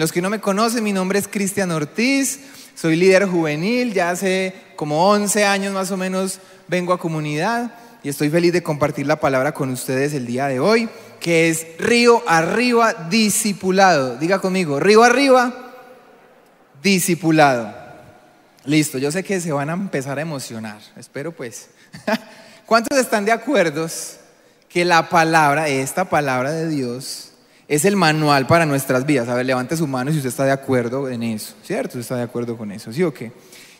los que no me conocen, mi nombre es Cristian Ortiz, soy líder juvenil, ya hace como 11 años más o menos vengo a comunidad y estoy feliz de compartir la palabra con ustedes el día de hoy, que es río arriba discipulado. Diga conmigo, río arriba discipulado. Listo, yo sé que se van a empezar a emocionar, espero pues. ¿Cuántos están de acuerdo que la palabra, esta palabra de Dios, es el manual para nuestras vidas? A ver, levante su mano si usted está de acuerdo en eso, ¿cierto? ¿Usted está de acuerdo con eso? ¿Sí o qué?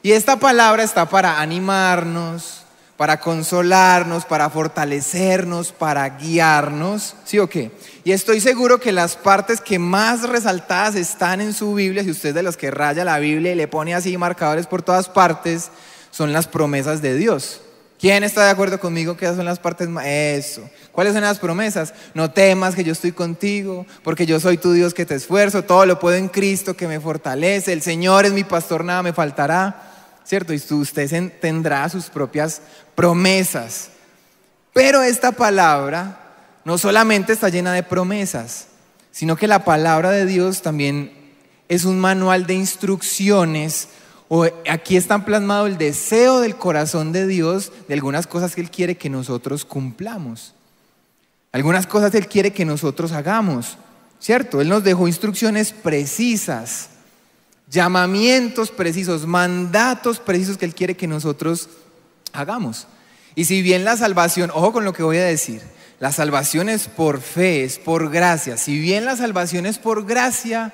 Y esta palabra está para animarnos, para consolarnos, para fortalecernos, para guiarnos, ¿sí o qué? Y estoy seguro que las partes que más resaltadas están en su Biblia, si usted es de los que raya la Biblia y le pone así marcadores por todas partes, son las promesas de Dios. ¿Quién está de acuerdo conmigo que son las partes más? Eso. ¿Cuáles son las promesas? No temas que yo estoy contigo, porque yo soy tu Dios que te esfuerzo, todo lo puedo en Cristo que me fortalece, el Señor es mi pastor, nada me faltará. ¿cierto? Y usted tendrá sus propias promesas. Pero esta palabra no solamente está llena de promesas, sino que la palabra de Dios también es un manual de instrucciones. O aquí está plasmado el deseo del corazón de Dios de algunas cosas que Él quiere que nosotros cumplamos. Algunas cosas Él quiere que nosotros hagamos, ¿cierto? Él nos dejó instrucciones precisas llamamientos precisos, mandatos precisos que Él quiere que nosotros hagamos. Y si bien la salvación, ojo con lo que voy a decir, la salvación es por fe, es por gracia. Si bien la salvación es por gracia,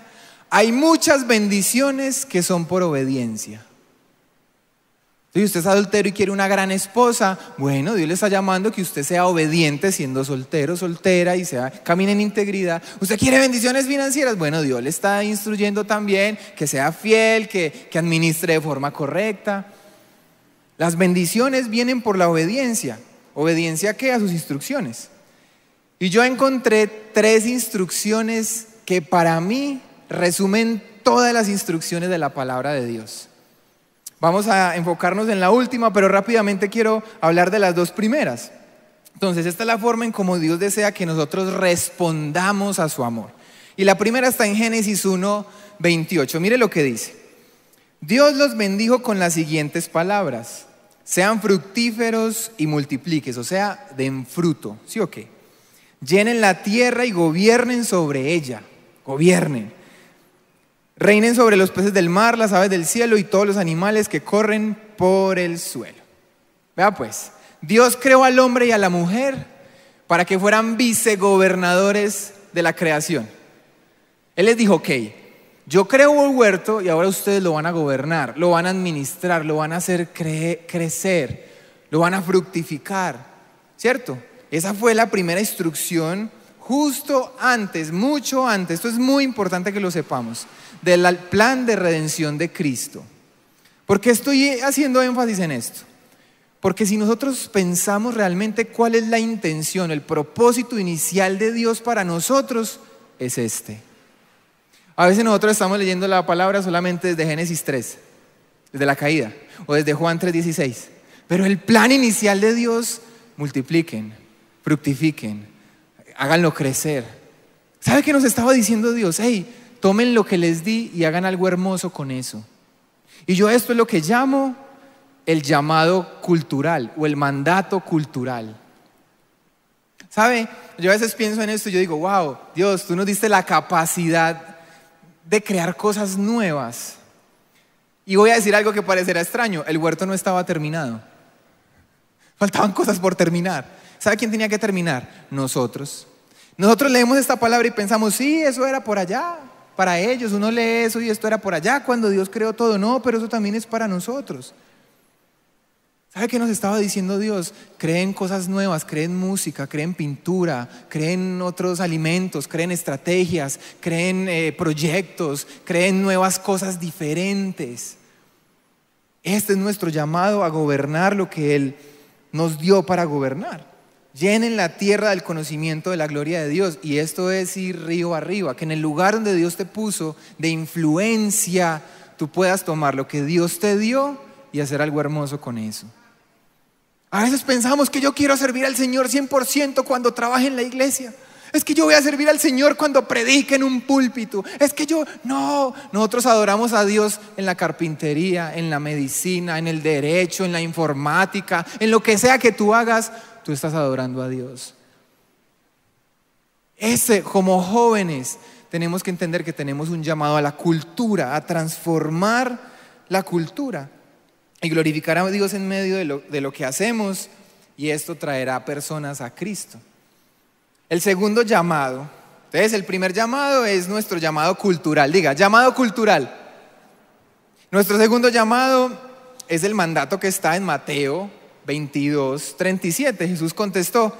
hay muchas bendiciones que son por obediencia. Si usted es adultero y quiere una gran esposa, bueno, Dios le está llamando que usted sea obediente siendo soltero, soltera y sea, camine en integridad. Usted quiere bendiciones financieras, bueno, Dios le está instruyendo también que sea fiel, que, que administre de forma correcta. Las bendiciones vienen por la obediencia. ¿Obediencia qué? A sus instrucciones. Y yo encontré tres instrucciones que para mí resumen todas las instrucciones de la palabra de Dios. Vamos a enfocarnos en la última, pero rápidamente quiero hablar de las dos primeras. Entonces, esta es la forma en cómo Dios desea que nosotros respondamos a su amor. Y la primera está en Génesis 1, 28. Mire lo que dice. Dios los bendijo con las siguientes palabras. Sean fructíferos y multipliques, o sea, den fruto. ¿Sí o qué? Llenen la tierra y gobiernen sobre ella. Gobiernen. Reinen sobre los peces del mar, las aves del cielo y todos los animales que corren por el suelo. Vea pues, Dios creó al hombre y a la mujer para que fueran vicegobernadores de la creación. Él les dijo, ok, yo creo un huerto y ahora ustedes lo van a gobernar, lo van a administrar, lo van a hacer crecer, lo van a fructificar, ¿cierto? Esa fue la primera instrucción justo antes, mucho antes, esto es muy importante que lo sepamos del plan de redención de Cristo. ¿Por qué estoy haciendo énfasis en esto? Porque si nosotros pensamos realmente cuál es la intención, el propósito inicial de Dios para nosotros, es este. A veces nosotros estamos leyendo la palabra solamente desde Génesis 3, desde la caída, o desde Juan 3:16. Pero el plan inicial de Dios, multipliquen, fructifiquen, háganlo crecer. ¿Sabe qué nos estaba diciendo Dios? Hey, tomen lo que les di y hagan algo hermoso con eso. Y yo esto es lo que llamo el llamado cultural o el mandato cultural. ¿Sabe? Yo a veces pienso en esto y yo digo, wow, Dios, tú nos diste la capacidad de crear cosas nuevas. Y voy a decir algo que parecerá extraño, el huerto no estaba terminado. Faltaban cosas por terminar. ¿Sabe quién tenía que terminar? Nosotros. Nosotros leemos esta palabra y pensamos, sí, eso era por allá, para ellos. Uno lee eso y esto era por allá cuando Dios creó todo. No, pero eso también es para nosotros. ¿Sabe qué nos estaba diciendo Dios? Creen cosas nuevas, creen música, creen pintura, creen otros alimentos, creen estrategias, creen eh, proyectos, creen nuevas cosas diferentes. Este es nuestro llamado a gobernar lo que Él nos dio para gobernar. Llenen la tierra del conocimiento de la gloria de Dios. Y esto es ir río arriba, que en el lugar donde Dios te puso de influencia, tú puedas tomar lo que Dios te dio y hacer algo hermoso con eso. A veces pensamos que yo quiero servir al Señor 100% cuando trabaje en la iglesia. es que yo voy a servir al Señor cuando predique en un púlpito. Es que yo, no, nosotros adoramos a Dios en la carpintería, en la medicina, en el derecho, en la informática, en lo que sea que tú hagas, tú estás adorando a Dios. Ese, como jóvenes, tenemos que entender que tenemos un llamado a la cultura, a transformar la cultura y glorificar a Dios en medio de lo, de lo que hacemos y esto traerá personas a Cristo. El segundo llamado, entonces el primer llamado es nuestro llamado cultural, diga, llamado cultural. Nuestro segundo llamado es el mandato que está en Mateo 22, 37. Jesús contestó,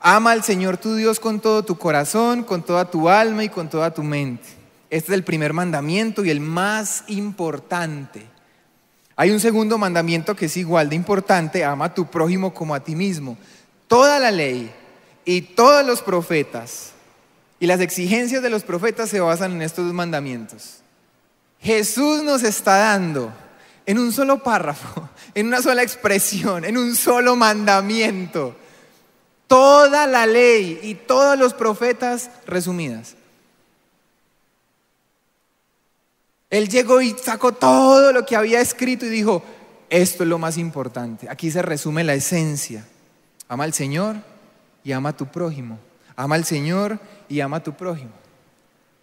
ama al Señor tu Dios con todo tu corazón, con toda tu alma y con toda tu mente. Este es el primer mandamiento y el más importante. Hay un segundo mandamiento que es igual de importante, ama a tu prójimo como a ti mismo. Toda la ley y todos los profetas y las exigencias de los profetas se basan en estos dos mandamientos. Jesús nos está dando en un solo párrafo, en una sola expresión, en un solo mandamiento, toda la ley y todos los profetas resumidas. Él llegó y sacó todo lo que había escrito y dijo, esto es lo más importante. Aquí se resume la esencia. Ama al Señor y ama a tu prójimo. Ama al Señor y ama a tu prójimo.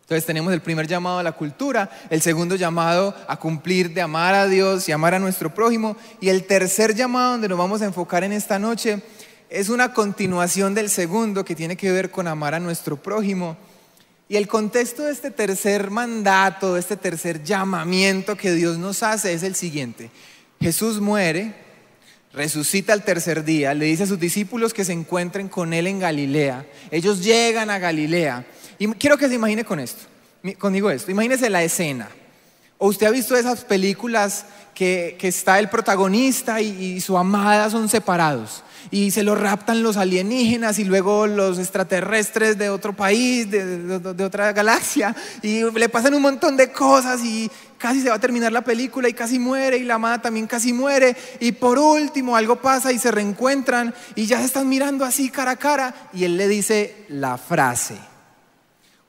Entonces tenemos el primer llamado a la cultura, el segundo llamado a cumplir de amar a Dios y amar a nuestro prójimo y el tercer llamado donde nos vamos a enfocar en esta noche es una continuación del segundo que tiene que ver con amar a nuestro prójimo y el contexto de este tercer mandato, de este tercer llamamiento que Dios nos hace es el siguiente. Jesús muere, resucita al tercer día, le dice a sus discípulos que se encuentren con Él en Galilea. Ellos llegan a Galilea. Y quiero que se imagine con esto, conmigo esto. Imagínese la escena. O usted ha visto esas películas que, está el protagonista y su amada son separados y se lo raptan los alienígenas y luego los extraterrestres de otro país, de, otra galaxia, y le pasan un montón de cosas y casi se va a terminar la película y casi muere y la amada también casi muere y por último algo pasa y se reencuentran y ya se están mirando así cara a cara y él le dice la frase.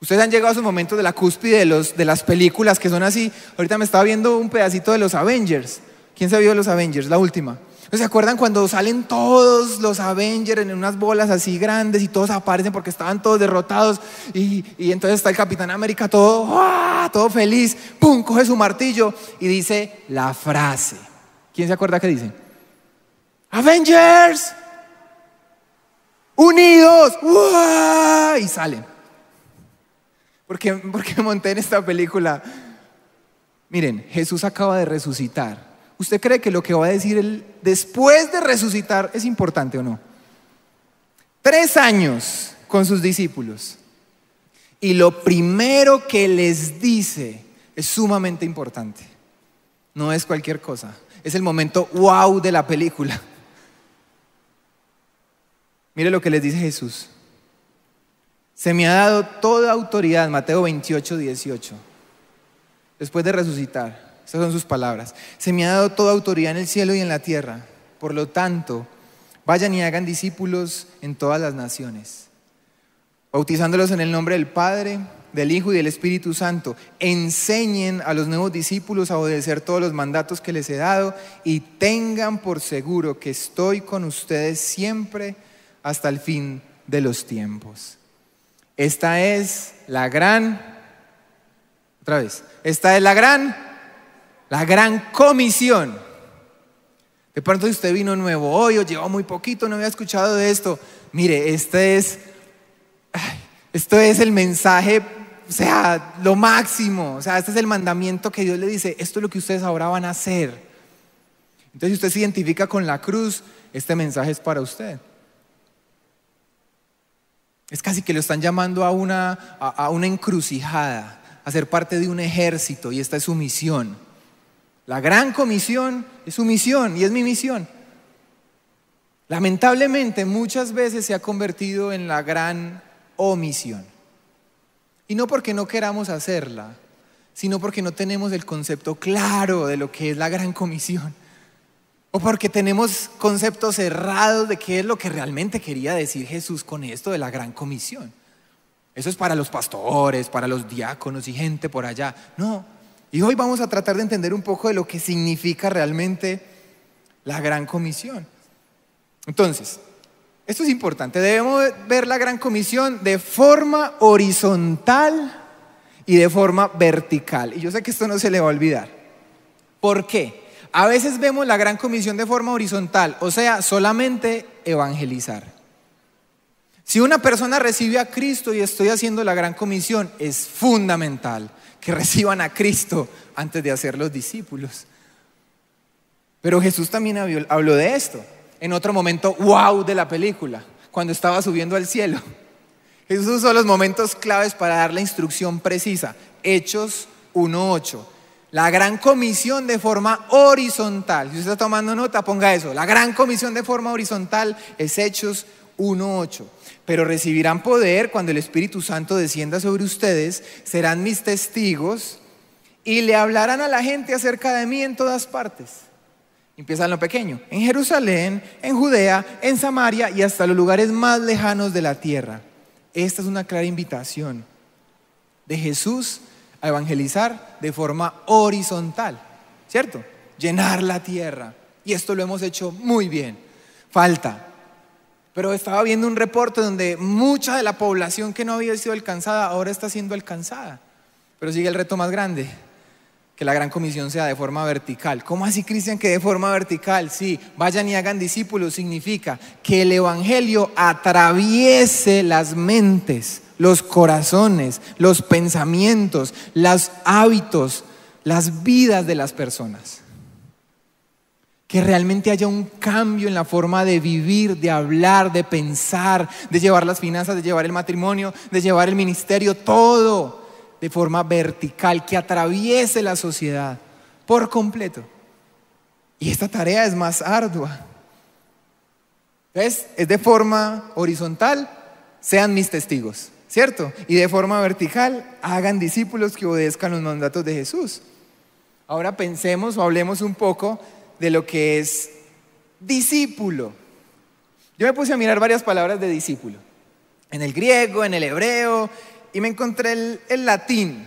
Ustedes han llegado a su momento de la cúspide de, los, de las películas que son así. Ahorita me estaba viendo un pedacito de los Avengers. ¿Quién se vio los Avengers? La última. ¿Se acuerdan cuando salen todos los Avengers en unas bolas así grandes y todos aparecen porque estaban todos derrotados? Y, entonces está el Capitán América todo, todo feliz, ¡pum! Coge su martillo y dice la frase. ¿Quién se acuerda que dice? Avengers, unidos, y salen. Porque, porque monté en esta película. Miren, Jesús acaba de resucitar. ¿Usted cree que lo que va a decir él después de resucitar es importante o no? Tres años con sus discípulos. Y lo primero que les dice es sumamente importante. No es cualquier cosa. Es el momento wow de la película. Mire lo que les dice Jesús. Se me ha dado toda autoridad, Mateo 28, 18, después de resucitar estas son sus palabras. Se me ha dado toda autoridad en el cielo y en la tierra. Por lo tanto, vayan y hagan discípulos en todas las naciones, bautizándolos en el nombre del Padre, del Hijo y del Espíritu Santo. Enseñen a los nuevos discípulos a obedecer todos los mandatos que les he dado y tengan por seguro que estoy con ustedes siempre hasta el fin de los tiempos. Esta es la gran, otra vez, esta es la gran la gran comisión. De pronto usted vino nuevo hoy o llevó muy poquito, no había escuchado de esto. Mire, este es, esto es el mensaje, o sea, lo máximo. O sea, este es el mandamiento que Dios le dice, esto es lo que ustedes ahora van a hacer. Entonces si usted se identifica con la cruz, este mensaje es para usted. Es casi que lo están llamando a una, a una encrucijada, a ser parte de un ejército y esta es su misión. La gran comisión es su misión y es mi misión. Lamentablemente muchas veces se ha convertido en la gran omisión. Y no porque no queramos hacerla, sino porque no tenemos el concepto claro de lo que es la gran comisión. O porque tenemos conceptos cerrados de qué es lo que realmente quería decir Jesús con esto de la gran comisión. Eso es para los pastores, para los diáconos y gente por allá. No. Y hoy vamos a tratar de entender un poco de lo que significa realmente la gran comisión. Entonces, esto es importante. Debemos ver la gran comisión de forma horizontal y de forma vertical. Y yo sé que esto no se le va a olvidar. ¿Por qué? A veces vemos la gran comisión de forma horizontal, o sea, solamente evangelizar. Si una persona recibe a Cristo y estoy haciendo la gran comisión, es fundamental que reciban a Cristo antes de hacer los discípulos. Pero Jesús también habló de esto en otro momento wow de la película, cuando estaba subiendo al cielo. Jesús usó los momentos claves para dar la instrucción precisa. Hechos 1.8. La gran comisión de forma horizontal. Si usted está tomando nota, ponga eso. La gran comisión de forma horizontal es Hechos 1.8. Pero recibirán poder cuando el Espíritu Santo descienda sobre ustedes, serán mis testigos y le hablarán a la gente acerca de mí en todas partes. Empieza en lo pequeño, en Jerusalén, en Judea, en Samaria y hasta los lugares más lejanos de la tierra. Esta es una clara invitación de Jesús a evangelizar de forma horizontal, ¿cierto? Llenar la tierra. Y esto lo hemos hecho muy bien. Falta. Pero estaba viendo un reporte donde mucha de la población que no había sido alcanzada ahora está siendo alcanzada. Pero sigue el reto más grande, que la gran comisión sea de forma vertical. ¿Cómo así, Cristian, que de forma vertical? Sí, vayan y hagan discípulos significa que el Evangelio atraviese las mentes, los corazones, los pensamientos, los hábitos, las vidas de las personas. Que realmente haya un cambio en la forma de vivir, de hablar, de pensar, de llevar las finanzas, de llevar el matrimonio, de llevar el ministerio, todo de forma vertical, que atraviese la sociedad por completo. Y esta tarea es más ardua. ¿Ves? Es de forma horizontal, sean mis testigos, ¿cierto? Y de forma vertical, hagan discípulos que obedezcan los mandatos de Jesús. Ahora pensemos o hablemos un poco de lo que es discípulo. Yo me puse a mirar varias palabras de discípulo. En el griego, en el hebreo, y me encontré el, latín.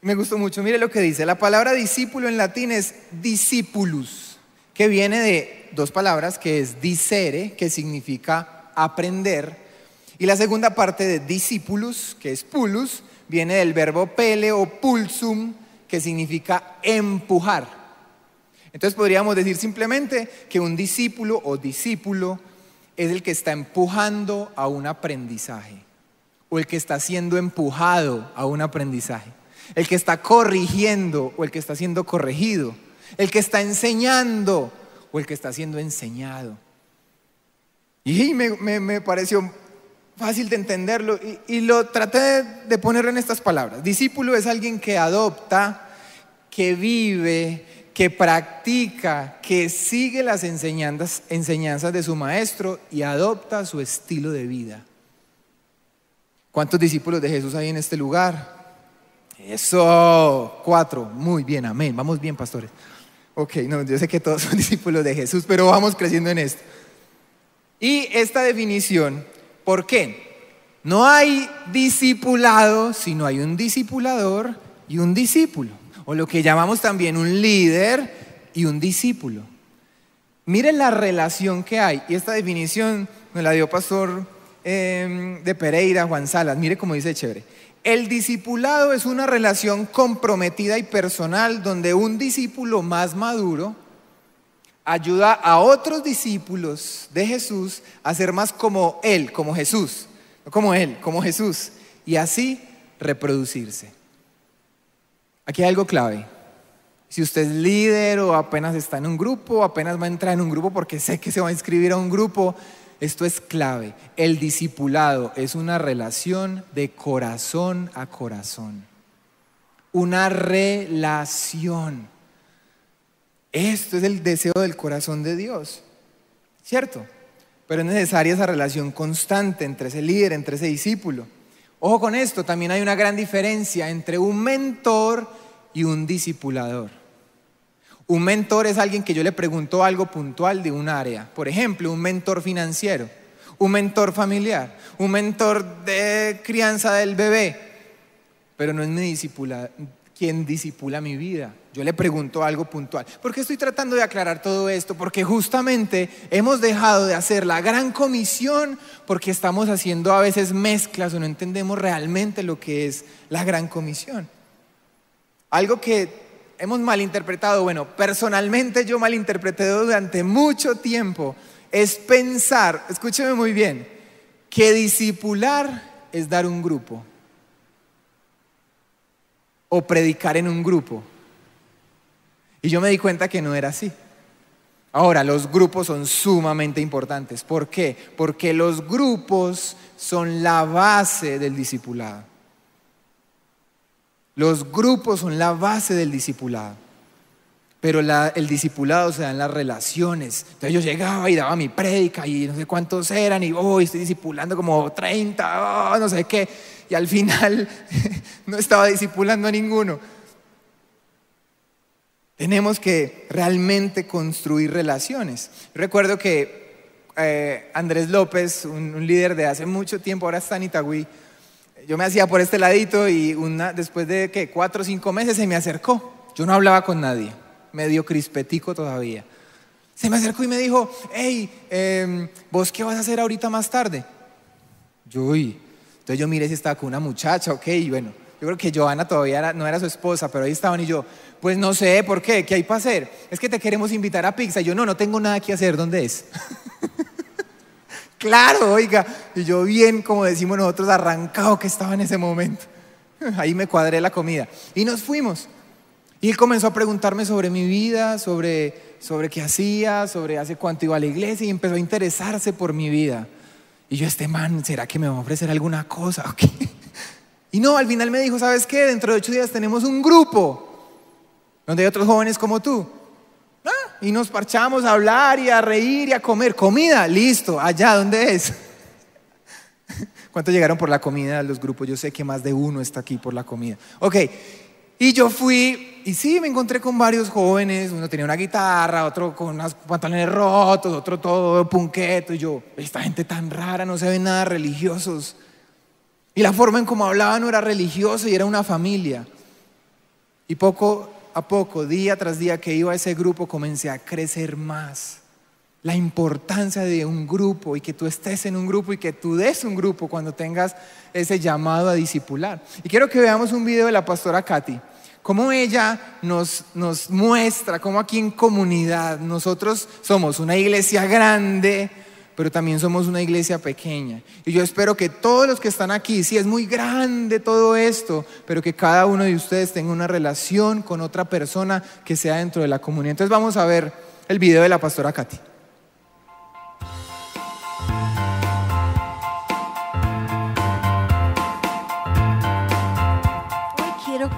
Me gustó mucho. Mire lo que dice. La palabra discípulo en latín es discipulus, que viene de dos palabras, que es disere, que significa aprender, y la segunda parte de discipulus, que es pulus, viene del verbo pele o pulsum, que significa empujar. Entonces podríamos decir simplemente que un discípulo o discípulo es el que está empujando a un aprendizaje o el que está siendo empujado a un aprendizaje, el que está corrigiendo o el que está siendo corregido, el que está enseñando o el que está siendo enseñado. Y me, pareció fácil de entenderlo y, lo traté de ponerlo en estas palabras. Discípulo es alguien que adopta, que vive, que practica, que sigue las enseñanzas, enseñanzas de su maestro y adopta su estilo de vida. ¿Cuántos discípulos de Jesús hay en este lugar? Eso, cuatro. Muy bien, amén. Vamos bien, pastores. Ok, no, yo sé que todos son discípulos de Jesús, pero vamos creciendo en esto. Y esta definición, ¿por qué? No hay discipulado, sino hay un discipulador y un discípulo, o lo que llamamos también un líder y un discípulo. Miren la relación que hay, y esta definición me la dio Pastor Em, de Pereira, Juan Salas. Mire cómo dice chévere. El discipulado es una relación comprometida y personal donde un discípulo más maduro ayuda a otros discípulos de Jesús a ser más como Él, como Jesús, no como Él, como Jesús, y así reproducirse. Aquí hay algo clave. Si usted es líder o apenas está en un grupo, apenas va a entrar en un grupo porque sé que se va a inscribir a un grupo, esto es clave. El discipulado es una relación de corazón a corazón. Una relación. Esto es el deseo del corazón de Dios. ¿Cierto? Pero es necesaria esa relación constante entre ese líder, entre ese discípulo. Ojo con esto, también hay una gran diferencia entre un mentor y un discipulador. Un mentor es alguien que yo le pregunto algo puntual de un área. Por ejemplo, un mentor financiero. un mentor familiar, un mentor de crianza del bebé, pero no es mi discipula, quien disipula mi vida. Yo le pregunto algo puntual. ¿Por qué estoy tratando de aclarar todo esto? Porque justamente hemos dejado de hacer la gran comisión porque estamos haciendo a veces mezclas o no entendemos realmente lo que es la gran comisión. Algo que hemos malinterpretado, bueno, personalmente yo malinterpreté durante mucho tiempo, es pensar, escúcheme muy bien, que discipular es dar un grupo o predicar en un grupo. Y yo me di cuenta que no era así. Ahora, los grupos son sumamente importantes. ¿Por qué? Porque los grupos son la base del discipulado. Los grupos son la base del discipulado. Pero el discipulado se da en las relaciones. Entonces yo llegaba y daba mi prédica y no sé cuántos eran y hoy estoy discipulando como 30, no sé qué. Y al final no estaba discipulando a ninguno. Tenemos que realmente construir relaciones. Recuerdo que eh, Andrés López, un, líder de hace mucho tiempo, ahora está en Itagüí, yo me hacía por este ladito y una, después de que cuatro o cinco meses se me acercó. Yo no hablaba con nadie, medio crispetico todavía. Se me acercó y me dijo, hey, em, ¿vos qué vas a hacer ahorita más tarde? Yo, uy. Entonces yo miré si estaba con una muchacha, ok, y bueno, yo creo que Joana todavía no era su esposa, pero ahí estaban y yo, pues no sé, ¿por qué? ¿Qué hay para hacer? Es que te queremos invitar a pizza. Y yo, no, no tengo nada que hacer, ¿dónde es? Claro, oiga. Y yo bien, como decimos nosotros, arrancado que estaba en ese momento. Ahí me cuadré la comida. Y nos fuimos. Y él comenzó a preguntarme sobre mi vida, sobre, sobre qué hacía, sobre hace cuánto iba a la iglesia y empezó a interesarse por mi vida. Y yo, este man, ¿será que me va a ofrecer alguna cosa? Y no, al final me dijo, ¿sabes qué? Dentro de ocho días tenemos un grupo donde hay otros jóvenes como tú y nos parchamos a hablar y a reír y a comer. Comida, listo, allá, ¿dónde es? ¿Cuántos llegaron por la comida los grupos? Yo sé que más de uno está aquí por la comida. Ok, y yo fui, y sí, me encontré con varios jóvenes, uno tenía una guitarra, otro con unos pantalones rotos, otro todo punqueto, y yo, esta gente tan rara, no se ven nada religiosos. Y la forma en cómo hablaban no era religiosa y era una familia. Y poco a poco, día tras día que iba a ese grupo, comencé a crecer más. La importancia de un grupo y que tú estés en un grupo y que tú des un grupo cuando tengas ese llamado a discipular. Y quiero que veamos un video de la pastora Katy, cómo ella nos, muestra cómo aquí en comunidad nosotros somos una iglesia grande, pero también somos una iglesia pequeña. Y yo espero que todos los que están aquí, sí es muy grande todo esto, pero que cada uno de ustedes tenga una relación con otra persona que sea dentro de la comunidad. Entonces vamos a ver el video de la pastora Katy.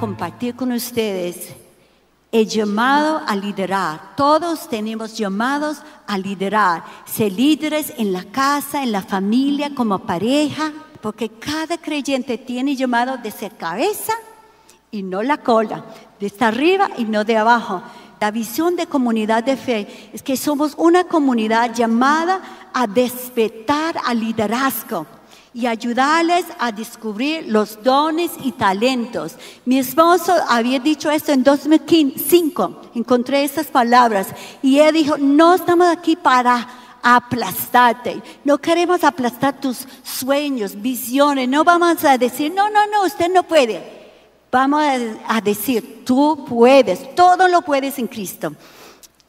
Compartir con ustedes el llamado a liderar. Todos tenemos llamados a liderar, ser líderes en la casa, en la familia, como pareja, porque cada creyente tiene llamado de ser cabeza y no la cola, de estar arriba y no de abajo. La visión de comunidad de fe es que somos una comunidad llamada a despertar al liderazgo y ayudarles a descubrir los dones y talentos. Mi esposo había dicho esto en 2005, encontré esas palabras y él dijo, no estamos aquí para aplastarte, no queremos aplastar tus sueños, visiones, no vamos a decir, no, no, no, usted no puede. Vamos a decir, tú puedes, todo lo puedes en Cristo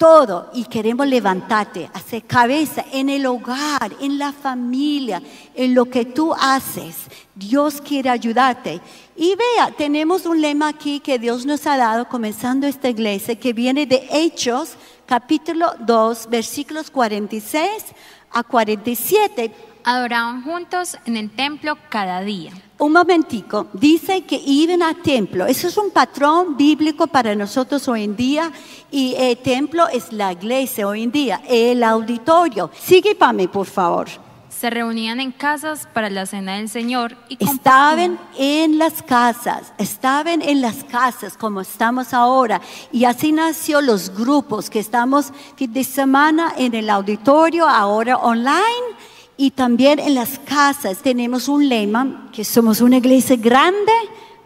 todo y queremos levantarte, hacer cabeza en el hogar, en la familia, en lo que tú haces. Dios quiere ayudarte. Y vea, tenemos un lema aquí que Dios nos ha dado comenzando esta iglesia que viene de Hechos, capítulo 2, versículos 46 a 47 adoraban juntos en el templo cada día. Un momentico, dice que iban al templo. Eso es un patrón bíblico para nosotros hoy en día y el templo es la iglesia hoy en día, el auditorio. Sigue para mí, por favor. Se reunían en casas para la cena del Señor y estaban en las casas, estaban en las casas como estamos ahora y así nació los grupos que estamos fin de semana en el auditorio, ahora online Y también en las casas tenemos un lema que somos una iglesia grande,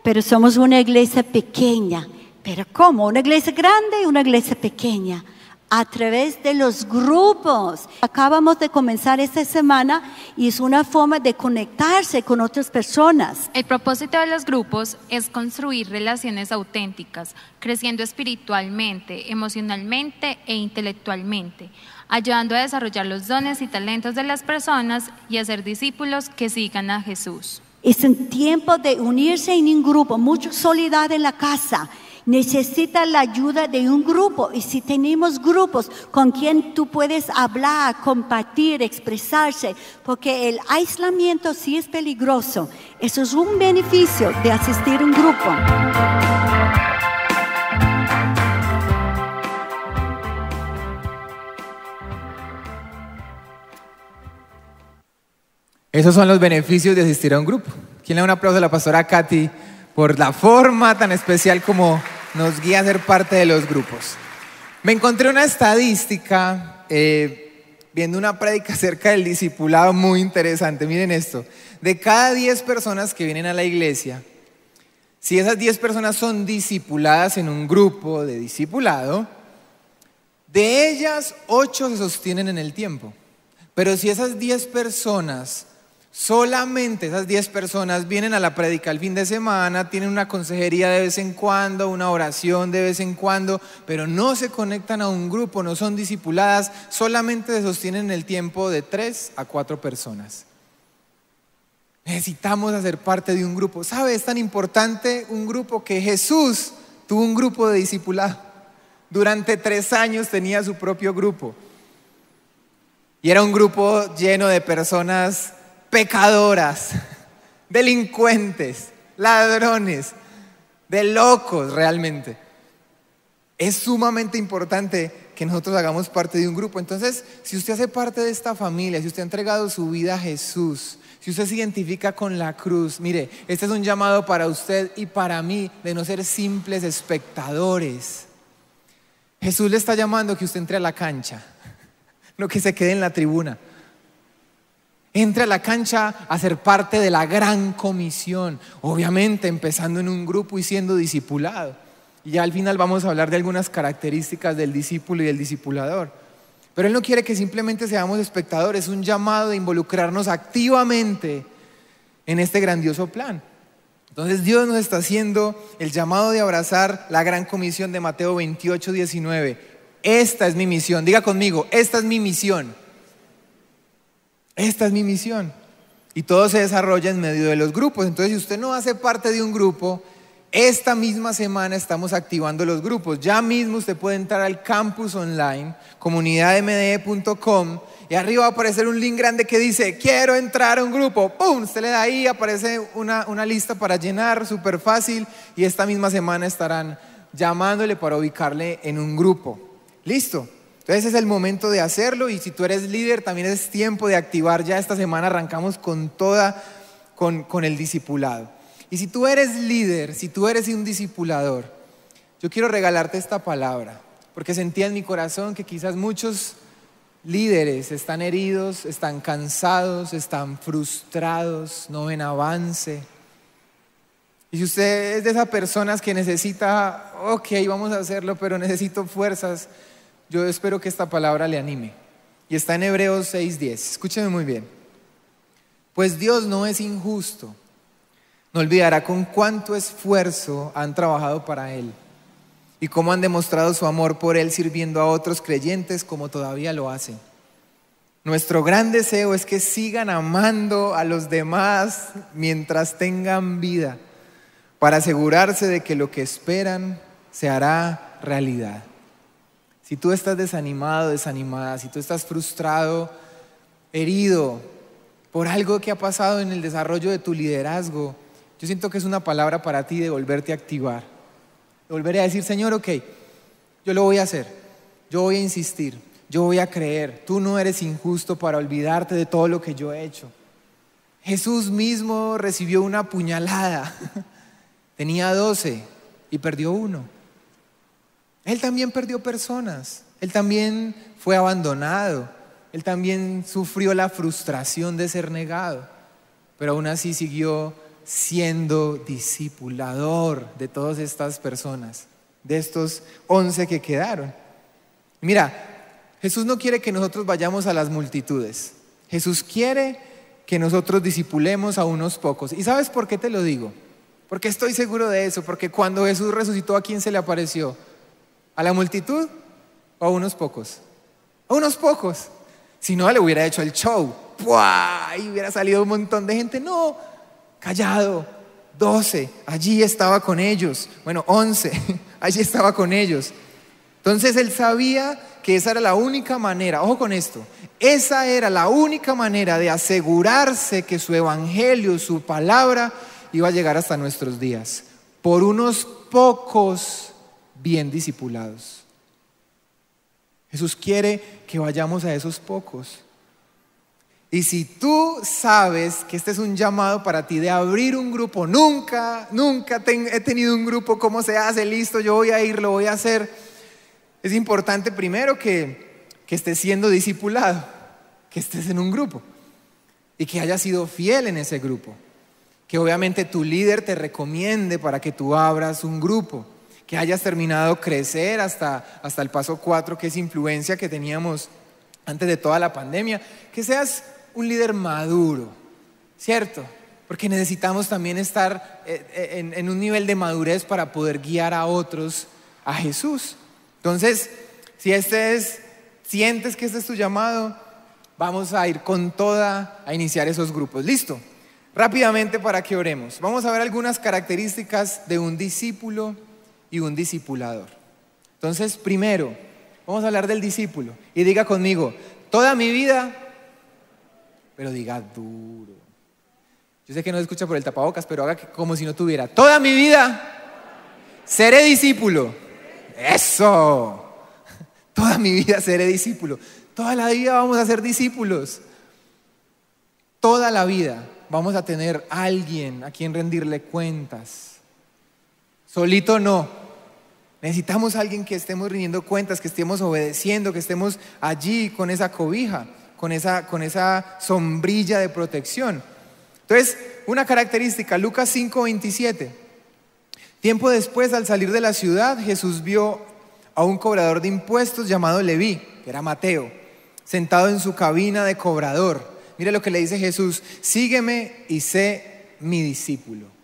pero somos una iglesia pequeña. Pero ¿cómo? Una iglesia grande y una iglesia pequeña a través de los grupos. Acabamos de comenzar esta semana y es una forma de conectarse con otras personas. El propósito de los grupos es construir relaciones auténticas, creciendo espiritualmente, emocionalmente e intelectualmente, ayudando a desarrollar los dones y talentos de las personas y a ser discípulos que sigan a Jesús. Es un tiempo de unirse en un grupo, mucha soledad en la casa. Necesita la ayuda de un grupo y si tenemos grupos con quien tú puedes hablar, compartir, expresarse, porque el aislamiento sí es peligroso. Eso es un beneficio de asistir a un grupo. Esos son los beneficios de asistir a un grupo. ¿Quién le da un aplauso a la pastora Katy por la forma tan especial como nos guía a ser parte de los grupos? Me encontré una estadística eh, viendo una prédica acerca del discipulado muy interesante. Miren esto, de cada 10 personas que vienen a la iglesia, si esas 10 personas son discipuladas en un grupo de discipulado, de ellas 8 se sostienen en el tiempo. Pero si esas 10 personas Solamente esas 10 personas vienen a la prédica el fin de semana, tienen una consejería de vez en cuando, una oración de vez en cuando, pero no se conectan a un grupo, no son discipuladas, solamente se sostienen el tiempo de 3 a 4 personas. Necesitamos hacer parte de un grupo. ¿Sabe? Es tan importante un grupo que Jesús tuvo un grupo de discipulado. Durante tres años tenía su propio grupo. Y era un grupo lleno de personas pecadoras, delincuentes, ladrones, de locos realmente. Es sumamente importante que nosotros hagamos parte de un grupo. Entonces, si usted hace parte de esta familia, si usted ha entregado su vida a Jesús, si usted se identifica con la cruz, mire, este es un llamado para usted y para mí de no ser simples espectadores. Jesús le está llamando que usted entre a la cancha, no que se quede en la tribuna. Entre a la cancha a ser parte de la gran comisión, obviamente empezando en un grupo y siendo discipulado. Y ya al final vamos a hablar de algunas características del discípulo y del discipulador. Pero Él no quiere que simplemente seamos espectadores, es un llamado de involucrarnos activamente en este grandioso plan. Entonces Dios nos está haciendo el llamado de abrazar la gran comisión de Mateo 28, 19. Esta es mi misión, diga conmigo, esta es mi misión. Esta es mi misión. Y todo se desarrolla en medio de los grupos. Entonces, si usted no hace parte de un grupo, esta misma semana estamos activando los grupos. Ya mismo usted puede entrar al campus online, comunidadmde.com, y arriba va a aparecer un link grande que dice, quiero entrar a un grupo. ¡Pum! Usted le da ahí, aparece una, una lista para llenar, súper fácil, y esta misma semana estarán llamándole para ubicarle en un grupo. Listo. Entonces es el momento de hacerlo y si tú eres líder también es tiempo de activar. Ya esta semana arrancamos con toda, con, con el discipulado. Y si tú eres líder, si tú eres un discipulador, yo quiero regalarte esta palabra, porque sentía en mi corazón que quizás muchos líderes están heridos, están cansados, están frustrados, no ven avance. Y si usted es de esas personas que necesita, ok, vamos a hacerlo, pero necesito fuerzas, yo espero que esta palabra le anime. Y está en Hebreos 6:10. Escúcheme muy bien. Pues Dios no es injusto. No olvidará con cuánto esfuerzo han trabajado para Él y cómo han demostrado su amor por Él sirviendo a otros creyentes como todavía lo hacen. Nuestro gran deseo es que sigan amando a los demás mientras tengan vida, para asegurarse de que lo que esperan se hará realidad. Si tú estás desanimado, desanimada, si tú estás frustrado, herido por algo que ha pasado en el desarrollo de tu liderazgo, yo siento que es una palabra para ti de volverte a activar. De volver a decir, Señor, ok, yo lo voy a hacer, yo voy a insistir, yo voy a creer, tú no eres injusto para olvidarte de todo lo que yo he hecho. Jesús mismo recibió una puñalada, tenía doce y perdió uno. Él también perdió personas, él también fue abandonado, él también sufrió la frustración de ser negado, pero aún así siguió siendo discipulador de todas estas personas, de estos once que quedaron. Mira, Jesús no quiere que nosotros vayamos a las multitudes. Jesús quiere que nosotros disipulemos a unos pocos. ¿Y sabes por qué te lo digo? Porque estoy seguro de eso, porque cuando Jesús resucitó, ¿a quién se le apareció? ¿A la multitud o a unos pocos? A unos pocos. Si no, le hubiera hecho el show. ¡Puah! Y hubiera salido un montón de gente. No, callado. Doce. Allí estaba con ellos. Bueno, once. Allí estaba con ellos. Entonces él sabía que esa era la única manera, ojo con esto, esa era la única manera de asegurarse que su evangelio, su palabra, iba a llegar hasta nuestros días, por unos pocos bien discipulados. Jesús quiere que vayamos a esos pocos. Y si tú sabes que este es un llamado para ti de abrir un grupo, nunca, nunca he tenido un grupo, ¿cómo se hace? Listo, yo voy a ir, lo voy a hacer. Es importante primero que, que estés siendo discipulado, que estés en un grupo y que hayas sido fiel en ese grupo que obviamente tu líder te recomiende para que tú abras un grupo, que hayas terminado crecer hasta, hasta el paso 4, que es influencia que teníamos antes de toda la pandemia, que seas un líder maduro, ¿cierto? Porque necesitamos también estar eh, eh, en, en un nivel de madurez para poder guiar a otros a Jesús. Entonces, si este es, sientes que este es tu llamado, vamos a ir con toda a iniciar esos grupos. ¿Listo? Rápidamente para que oremos. Vamos a ver algunas características de un discípulo y un discipulador. Entonces, primero, vamos a hablar del discípulo. Y diga conmigo, toda mi vida, pero diga duro. Yo sé que no se escucha por el tapabocas, pero haga como si no tuviera. Toda mi vida seré discípulo. Eso. Toda mi vida seré discípulo. Toda la vida vamos a ser discípulos. Toda la vida vamos a tener alguien a quien rendirle cuentas. Solito no. Necesitamos alguien que estemos rindiendo cuentas, que estemos obedeciendo, que estemos allí con esa cobija, con esa, con esa sombrilla de protección. Entonces, una característica, Lucas 5:27. Tiempo después, al salir de la ciudad, Jesús vio a un cobrador de impuestos llamado Leví, que era Mateo, sentado en su cabina de cobrador. Mire lo que le dice Jesús, sígueme y sé mi discípulo.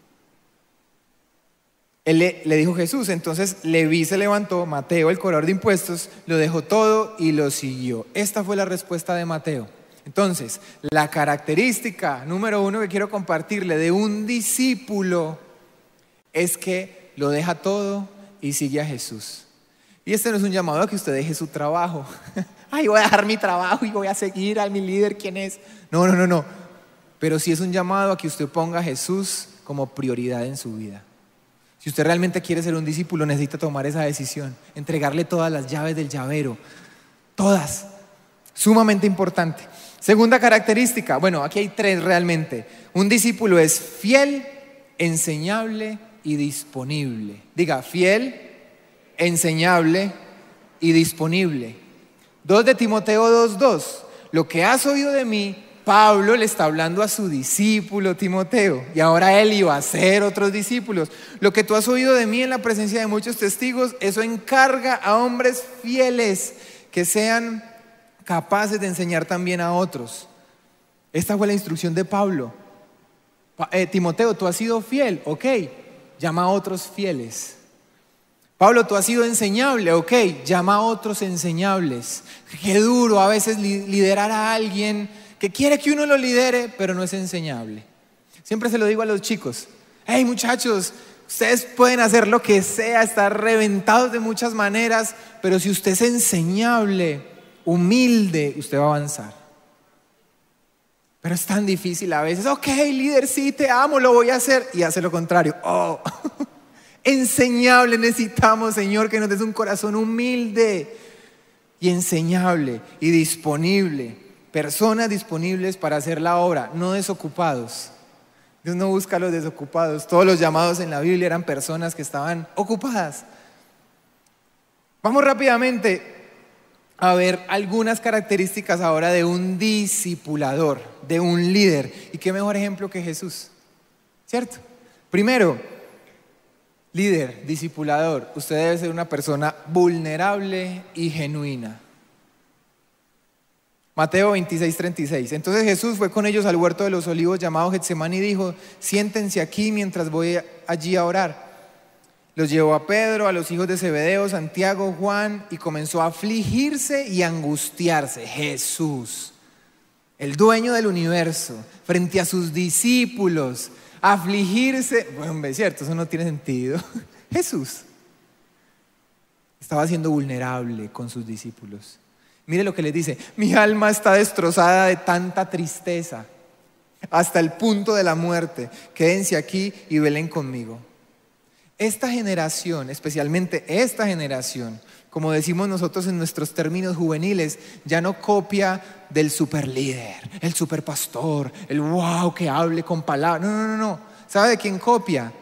Él le, dijo Jesús, entonces Leví se levantó, Mateo, el cobrador de impuestos, lo dejó todo y lo siguió. Esta fue la respuesta de Mateo. Entonces, la característica número uno que quiero compartirle de un discípulo es que lo deja todo y sigue a Jesús. Y este no es un llamado a que usted deje su trabajo. Ay, voy a dejar mi trabajo y voy a seguir a mi líder, ¿quién es? No, no, no, no. Pero sí es un llamado a que usted ponga a Jesús como prioridad en su vida. Si usted realmente quiere ser un discípulo, necesita tomar esa decisión, entregarle todas las llaves del llavero, todas, sumamente importante. Segunda característica, bueno, aquí hay tres realmente. Un discípulo es fiel, enseñable y disponible. Diga, fiel, enseñable y disponible. 2 de Timoteo 2.2. Lo que has oído de mí, Pablo le está hablando a su discípulo Timoteo y ahora él iba a ser otros discípulos. Lo que tú has oído de mí en la presencia de muchos testigos, eso encarga a hombres fieles que sean capaces de enseñar también a otros. Esta fue la instrucción de Pablo. Eh, Timoteo, tú has sido fiel, ok, llama a otros fieles. Pablo, tú has sido enseñable, ok, llama a otros enseñables. Qué duro a veces liderar a alguien que quiere que uno lo lidere, pero no es enseñable. Siempre se lo digo a los chicos, hey muchachos, ustedes pueden hacer lo que sea, estar reventados de muchas maneras, pero si usted es enseñable, humilde, usted va a avanzar. Pero es tan difícil a veces, ok, líder, sí, te amo, lo voy a hacer, y hace lo contrario. Oh. enseñable necesitamos, Señor, que nos des un corazón humilde y enseñable y disponible. Personas disponibles para hacer la obra, no desocupados. Dios no busca a los desocupados. Todos los llamados en la Biblia eran personas que estaban ocupadas. Vamos rápidamente a ver algunas características ahora de un discipulador, de un líder. ¿Y qué mejor ejemplo que Jesús? ¿Cierto? Primero, líder, discipulador, usted debe ser una persona vulnerable y genuina. Mateo 26, 36. Entonces Jesús fue con ellos al huerto de los olivos llamado Getsemán y dijo, siéntense aquí mientras voy allí a orar. Los llevó a Pedro, a los hijos de Zebedeo, Santiago, Juan, y comenzó a afligirse y angustiarse. Jesús, el dueño del universo, frente a sus discípulos, afligirse. Bueno, es cierto, eso no tiene sentido. Jesús estaba siendo vulnerable con sus discípulos. Mire lo que le dice, mi alma está destrozada de tanta tristeza, hasta el punto de la muerte. Quédense aquí y velen conmigo. Esta generación, especialmente esta generación, como decimos nosotros en nuestros términos juveniles, ya no copia del super líder, el super pastor, el wow que hable con palabras. No, no, no, no. ¿Sabe de quién copia?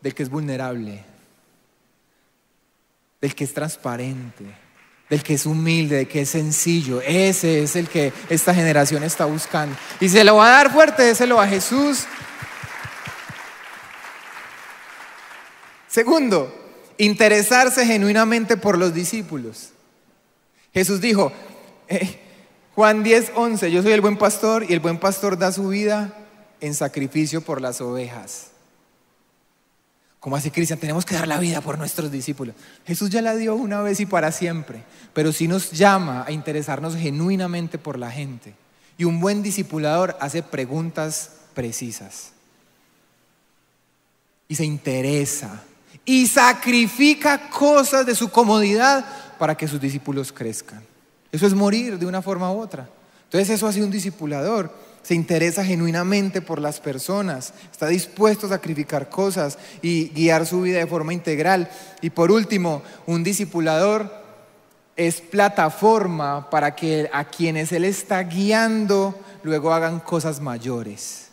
Del que es vulnerable, del que es transparente, del que es humilde, del que es sencillo. Ese es el que esta generación está buscando. Y se lo va a dar fuerte, lo a Jesús Segundo, interesarse genuinamente por los discípulos. Jesús dijo, eh, Juan 10, 11, yo soy el buen pastor y el buen pastor da su vida en sacrificio por las ovejas. Como así, Cristian? Tenemos que dar la vida por nuestros discípulos. Jesús ya la dio una vez y para siempre, pero sí nos llama a interesarnos genuinamente por la gente. Y un buen discipulador hace preguntas precisas. Y se interesa y sacrifica cosas de su comodidad para que sus discípulos crezcan. Eso es morir de una forma u otra. Entonces eso hace un discipulador. Se interesa genuinamente por las personas, está dispuesto a sacrificar cosas y guiar su vida de forma integral. Y por último, un discipulador es plataforma para que a quienes él está guiando luego hagan cosas mayores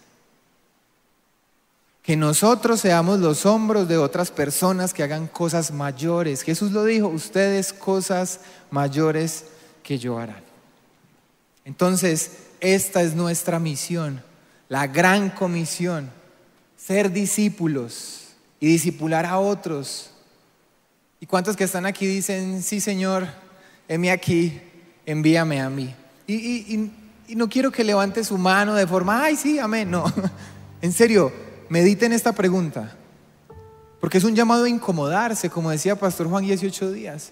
que nosotros seamos los hombros de otras personas que hagan cosas mayores. Jesús lo dijo, ustedes cosas mayores que yo harán. Entonces, esta es nuestra misión, la gran comisión, ser discípulos y discipular a otros. ¿Y cuántos que están aquí dicen, sí Señor, heme aquí, envíame a mí? Y, y no quiero que levante su mano de forma, ay sí, amén, no, en serio mediten esta pregunta, porque es un llamado a incomodarse, como decía Pastor Juan 18 días,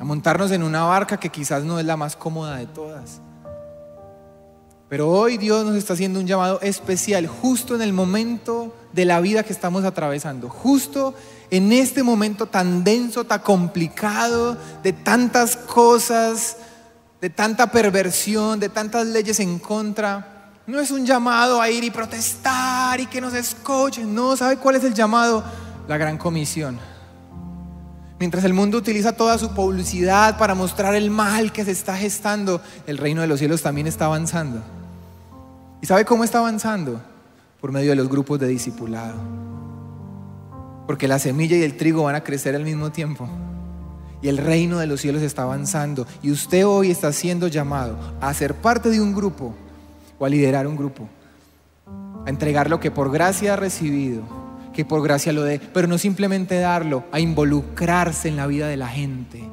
a montarnos en una barca que quizás no es la más cómoda de todas. Pero hoy Dios nos está haciendo un llamado especial, justo en el momento de la vida que estamos atravesando, justo en este momento tan denso, tan complicado, de tantas cosas, de tanta perversión, de tantas leyes en contra. No es un llamado a ir y protestar y que nos escuchen. No, ¿sabe cuál es el llamado? La gran comisión. Mientras el mundo utiliza toda su publicidad para mostrar el mal que se está gestando, el reino de los cielos también está avanzando. ¿Y sabe cómo está avanzando? Por medio de los grupos de discipulado. Porque la semilla y el trigo van a crecer al mismo tiempo. Y el reino de los cielos está avanzando. Y usted hoy está siendo llamado a ser parte de un grupo o a liderar un grupo, a entregar lo que por gracia ha recibido, que por gracia lo dé, pero no simplemente darlo, a involucrarse en la vida de la gente,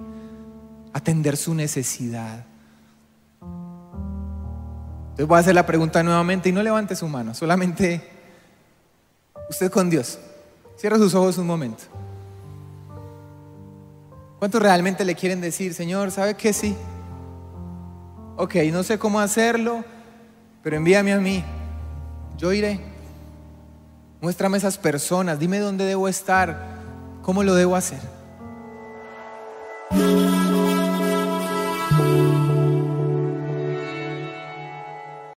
atender su necesidad. Entonces voy a hacer la pregunta nuevamente y no levante su mano, solamente usted con Dios. Cierra sus ojos un momento. ¿Cuántos realmente le quieren decir, Señor, sabe que sí? Ok, no sé cómo hacerlo, pero envíame a mí, yo iré. Muéstrame esas personas, dime dónde debo estar, cómo lo debo hacer.